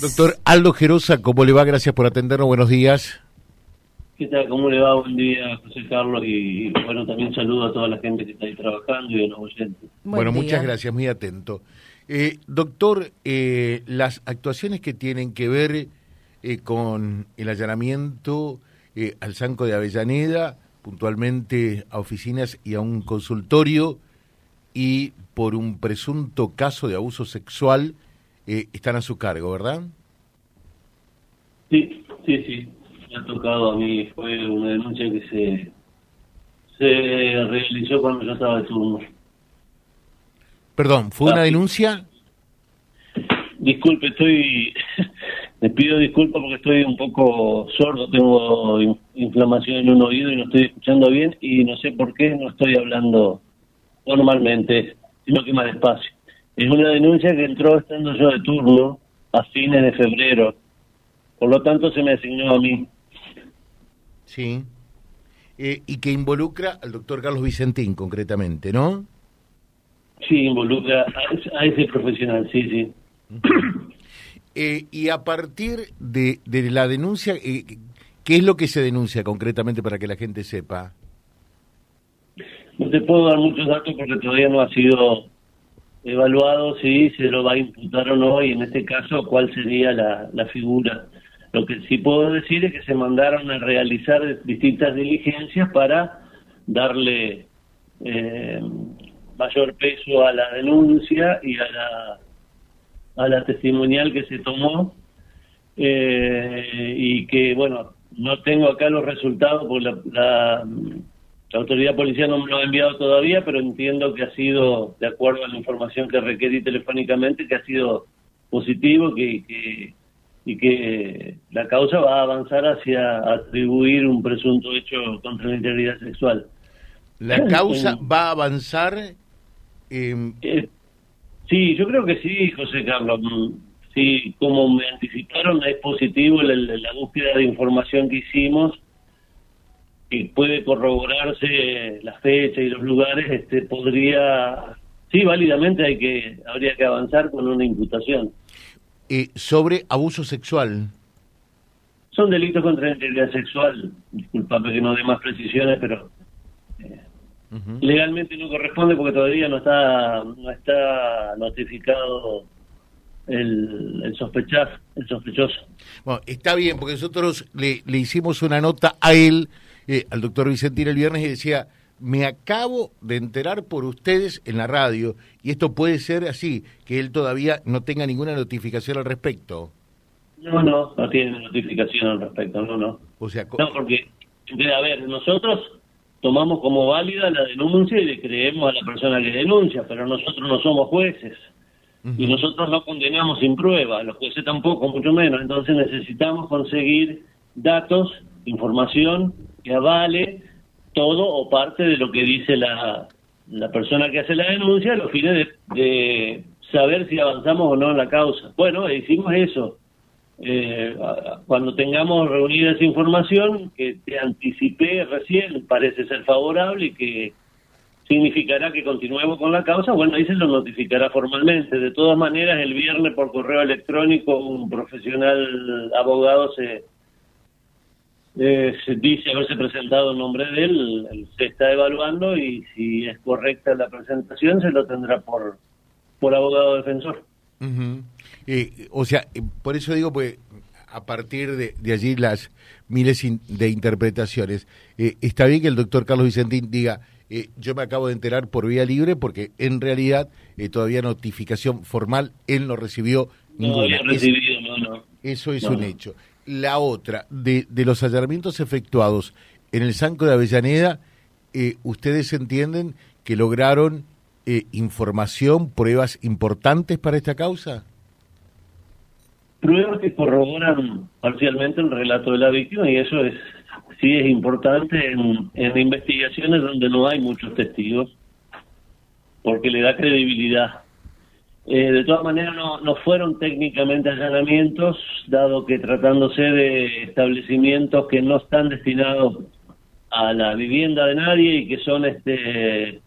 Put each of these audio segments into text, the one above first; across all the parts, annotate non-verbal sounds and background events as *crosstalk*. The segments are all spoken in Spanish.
Doctor Aldo Gerosa, ¿cómo le va? Gracias por atendernos. Buenos días. ¿Qué tal? ¿Cómo le va? Buen día, José Carlos. Y, bueno, también saludo a toda la gente que está ahí trabajando y a los oyentes. bueno, muchas gracias, muy atento. Eh, doctor, eh, las actuaciones que tienen que ver eh, con el allanamiento al Sanco de Avellaneda, puntualmente a oficinas y a un consultorio, y por un presunto caso de abuso sexual, eh, están a su cargo, ¿verdad? Sí, sí, sí. Me ha tocado a mí. Fue una denuncia que se, se realizó cuando yo estaba de turno. Perdón, ¿fue una ah, denuncia? Disculpe, estoy. *laughs* Les pido disculpas porque estoy un poco sordo, tengo inflamación en un oído y no estoy escuchando bien y no sé por qué no estoy hablando normalmente, sino que más despacio. Es una denuncia que entró estando yo de turno a fines de febrero. Por lo tanto, se me asignó a mí. Sí. Eh, y que involucra al doctor Carlos Vicentín, concretamente, ¿no? Sí, involucra a, ese profesional, sí, sí. *clears throat* Eh, y a partir de, de la denuncia, eh, ¿qué es lo que se denuncia concretamente para que la gente sepa? No te puedo dar muchos datos porque todavía no ha sido evaluado si se lo va a imputar o no y en este caso cuál sería la, la figura. Lo que sí puedo decir es que se mandaron a realizar distintas diligencias para darle eh, mayor peso a la denuncia y a la, a la testimonial que se tomó eh, y que, bueno, no tengo acá los resultados porque la la autoridad policial no me lo ha enviado todavía, pero entiendo que ha sido, de acuerdo a la información que requerí telefónicamente, que ha sido positivo que, y que la causa va a avanzar hacia atribuir un presunto hecho contra la integridad sexual. ¿La causa va a avanzar? Eh, sí, yo creo que sí, José Carlos. Sí, como me anticiparon, es positivo la búsqueda de información que hicimos y puede corroborarse la fecha y los lugares, este podría, sí, válidamente hay que habría que avanzar con una imputación. Eh, sobre abuso sexual. Son delitos contra la integridad sexual. Disculpame que no dé más precisiones, pero eh, legalmente no corresponde porque todavía no está no está notificado el, el sospechar, el sospechoso. Bueno, está bien porque nosotros le, le hicimos una nota a él eh, al doctor Vicentín el viernes y decía, me acabo de enterar por ustedes en la radio, y esto puede ser así, que él todavía no tenga ninguna notificación al respecto. No, no, no tiene notificación al respecto, no, no. O sea, no, porque, a ver, nosotros tomamos como válida la denuncia y le creemos a la persona que denuncia, pero nosotros no somos jueces. Y nosotros no condenamos sin prueba, los jueces tampoco, mucho menos. Entonces necesitamos conseguir datos, información que avale todo o parte de lo que dice la, la persona que hace la denuncia a los fines de, saber si avanzamos o no en la causa. Bueno, hicimos eso. Eh, cuando tengamos reunida esa información, que te anticipé recién, parece ser favorable y que significará que continuemos con la causa, bueno, ahí se lo notificará formalmente. De todas maneras, el viernes por correo electrónico un profesional abogado se, eh, se dice haberse presentado en nombre de él, se está evaluando y si es correcta la presentación se lo tendrá por, por abogado defensor. Eh, o sea, eh, por eso digo, pues a partir de, allí las miles de interpretaciones. está bien que el doctor Carlos Vicentín diga, yo me acabo de enterar por vía libre porque en realidad todavía notificación formal él no recibió ninguna. No recibido, no, no. Eso es un hecho la otra, de, los allanamientos efectuados en el Sanco de Avellaneda, eh, ¿ustedes entienden que lograron eh, información, pruebas importantes para esta causa? Pruebas que corroboran parcialmente el relato de la víctima y eso es sí es importante en investigaciones donde no hay muchos testigos porque le da credibilidad eh, de todas maneras, no, no fueron técnicamente allanamientos, dado que tratándose de establecimientos que no están destinados a la vivienda de nadie y que son este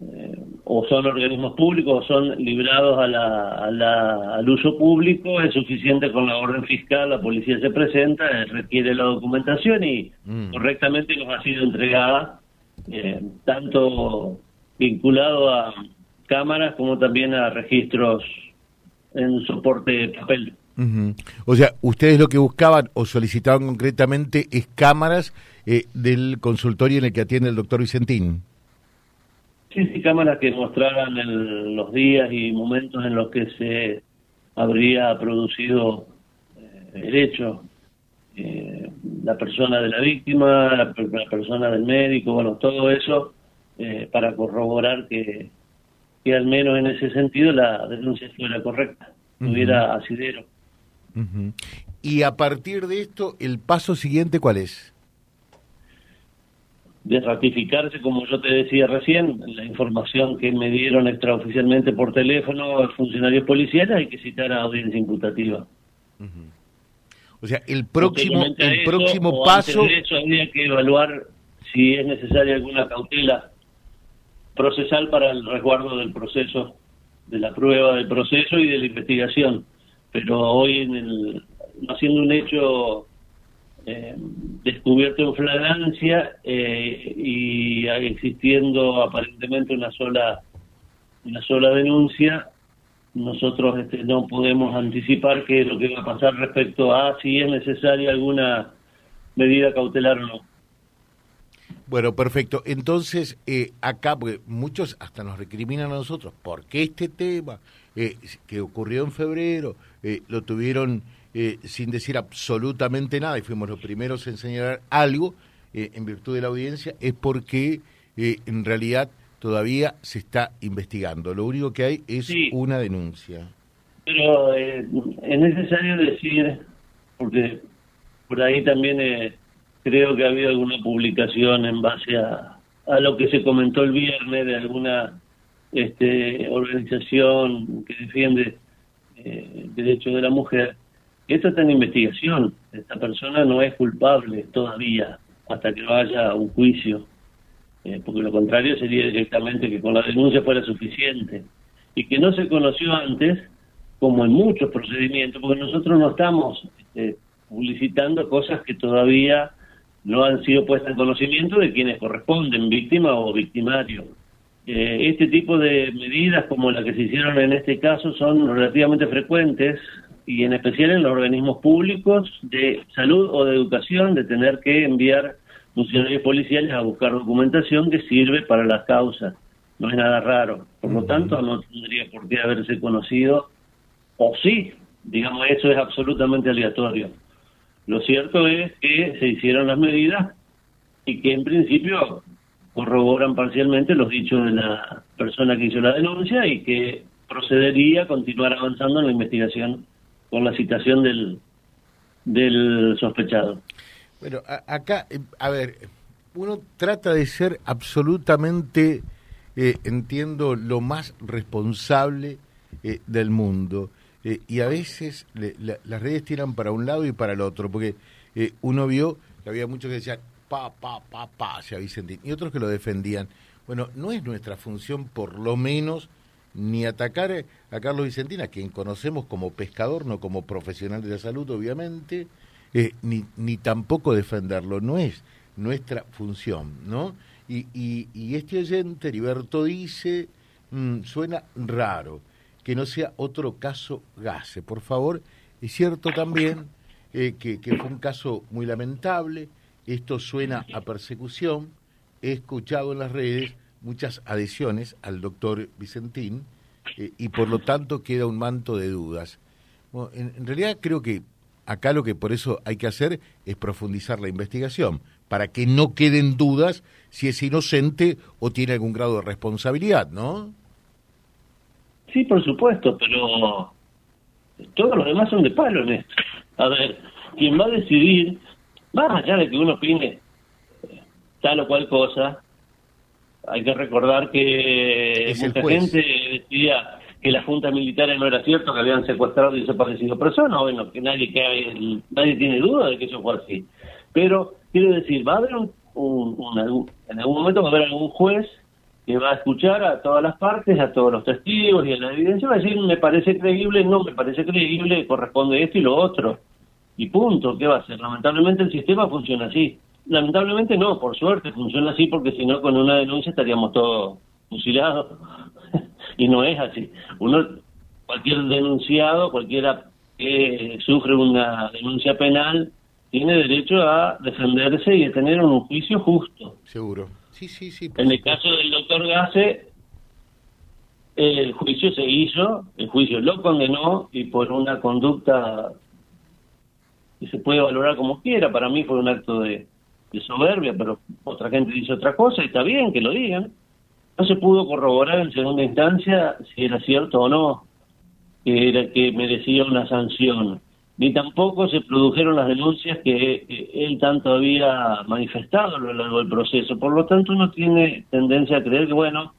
eh, o son organismos públicos o son librados a la, al uso público, es suficiente con la orden fiscal, la policía se presenta, requiere la documentación y mm. correctamente nos ha sido entregada, eh, tanto vinculado a cámaras como también a registros en soporte de papel. O sea, ustedes lo que buscaban o solicitaban concretamente es cámaras eh, del consultorio en el que atiende el doctor Vicentín. Sí, sí, cámaras que mostraran los días y momentos en los que se habría producido eh, el hecho. Eh, la persona de la víctima, la, persona del médico, bueno, todo eso eh, para corroborar que, que al menos en ese sentido la denuncia fuera correcta, tuviera asidero. Y a partir de esto, ¿el paso siguiente cuál es? de ratificarse, como yo te decía recién, la información que me dieron extraoficialmente por teléfono a funcionarios policiales, hay que citar a audiencia imputativa. O sea, el próximo, el próximo paso... de eso habría que evaluar si es necesaria alguna cautela procesal para el resguardo del proceso, de la prueba del proceso y de la investigación. Pero hoy, en el, haciendo un hecho eh, descubierto en flagrancia eh, y existiendo aparentemente una sola una sola denuncia nosotros este, no podemos anticipar qué es lo que va a pasar respecto a si es necesaria alguna medida cautelar o no. Bueno, perfecto. Entonces, eh, acá, porque muchos hasta nos recriminan a nosotros, porque este tema eh, que ocurrió en febrero lo tuvieron eh, sin decir absolutamente nada, y fuimos los primeros a enseñar algo eh, en virtud de la audiencia, es porque eh, en realidad todavía se está investigando. Lo único que hay es una denuncia. Pero es necesario decir, porque por ahí también creo que ha habido alguna publicación en base a, lo que se comentó el viernes de alguna este, organización que defiende el derecho de la mujer esto está en investigación. Esta persona no es culpable todavía hasta que vaya a un juicio, eh, porque lo contrario sería directamente que con la denuncia fuera suficiente. Y que no se conoció antes, como en muchos procedimientos, porque nosotros no estamos este, publicitando cosas que todavía no han sido puestas en conocimiento de quienes corresponden, víctima o victimario. Eh, este tipo de medidas, como las que se hicieron en este caso, son relativamente frecuentes y en especial en los organismos públicos de salud o de educación, de tener que enviar funcionarios policiales a buscar documentación que sirve para las causas. No es nada raro. Por lo tanto, no tendría por qué haberse conocido, o sí, digamos, eso es absolutamente aleatorio. Lo cierto es que se hicieron las medidas y que en principio corroboran parcialmente los dichos de la persona que hizo la denuncia y que procedería a continuar avanzando en la investigación con la citación del, del sospechado. Bueno, acá, eh, a ver, uno trata de ser absolutamente, eh, entiendo, lo más responsable eh, del mundo. Y a veces las redes tiran para un lado y para el otro, porque uno vio que había muchos que decían, pa, pa, pa, pa, hacia Vicentín, y otros que lo defendían. Bueno, no es nuestra función, por lo menos, ni atacar a Carlos Vicentina, a quien conocemos como pescador, no como profesional de la salud, obviamente, eh, ni, ni tampoco defenderlo, no es nuestra función, ¿no? Y, y, este oyente, Heriberto, dice, mm, suena raro, que no sea otro caso Gase, por favor. Es cierto también eh, que, fue un caso muy lamentable, esto suena a persecución, he escuchado en las redes muchas adhesiones al doctor Vicentín eh, y por lo tanto queda un manto de dudas. en, realidad creo que acá lo que por eso hay que hacer es profundizar la investigación, para que no queden dudas si es inocente o tiene algún grado de responsabilidad, ¿no? Sí, por supuesto, pero todos los demás son de palo en esto. A ver, quien va a decidir, más allá de que uno opine tal o cual cosa, hay que recordar que mucha gente decía que las juntas militares no era cierto, que habían secuestrado y desaparecido personas, bueno, que nadie que nadie tiene duda de que eso fue así. Pero quiero decir, va a haber un, en algún momento va a haber algún juez que va a escuchar a todas las partes, a todos los testigos y a la evidencia, va a decir, me parece creíble, no me parece creíble, corresponde esto y lo otro. Y punto, ¿qué va a hacer? Lamentablemente el sistema funciona así. Lamentablemente no, por suerte funciona así porque si no con una denuncia estaríamos todos fusilados. *laughs* y no es así. Uno, cualquier denunciado, cualquiera que sufre una denuncia penal, tiene derecho a defenderse y a tener un juicio justo. Seguro. Sí, sí, sí. En el caso del doctor Gase, el juicio se hizo, el juicio lo condenó y por una conducta que se puede valorar como quiera, para mí fue un acto de, soberbia, pero otra gente dice otra cosa y está bien que lo digan. No se pudo corroborar en segunda instancia si era cierto o no que era que merecía una sanción ni tampoco se produjeron las denuncias que él tanto había manifestado a lo largo del proceso. Por lo tanto, uno tiene tendencia a creer que, bueno,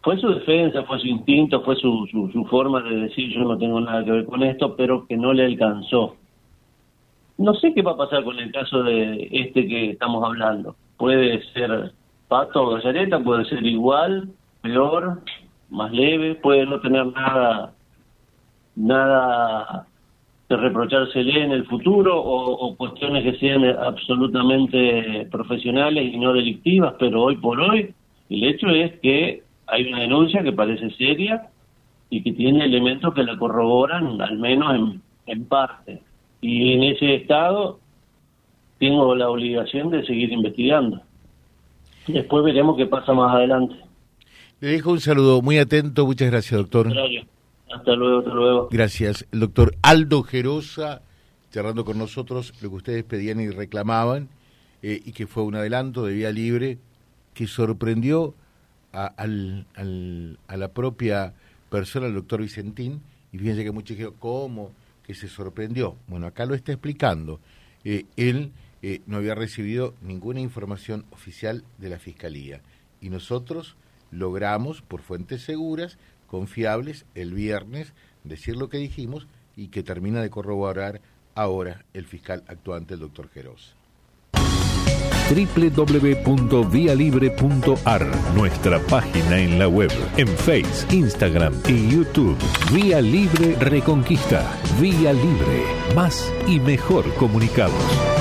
fue su defensa, fue su instinto, fue su, su, forma de decir yo no tengo nada que ver con esto, pero que no le alcanzó. No sé qué va a pasar con el caso de este que estamos hablando. Puede ser Pato o Gallareta, puede ser igual, peor, más leve, puede no tener nada nada de reprochársele en el futuro o, cuestiones que sean absolutamente profesionales y no delictivas, pero hoy por hoy el hecho es que hay una denuncia que parece seria y que tiene elementos que la corroboran, al menos en, en parte. Y en ese estado tengo la obligación de seguir investigando. Después veremos qué pasa más adelante. Le dejo un saludo muy atento. Muchas gracias, doctor. Hasta luego, hasta luego. Gracias. El doctor Aldo Gerosa, charlando con nosotros lo que ustedes pedían y reclamaban, eh, y que fue un adelanto de vía libre que sorprendió a, al, a la propia persona, el doctor Vicentín, y fíjense que muchos dijeron, ¿cómo? Que se sorprendió. Bueno, acá lo está explicando. Eh, él eh, no había recibido ninguna información oficial de la Fiscalía y nosotros logramos, por fuentes seguras, confiables el viernes, decir lo que dijimos y que termina de corroborar ahora el fiscal actuante, el doctor Geroz www.vialibre.ar, nuestra página en la web, en Face, Instagram y YouTube. Vía Libre Reconquista. Vía Libre. Más y mejor comunicados.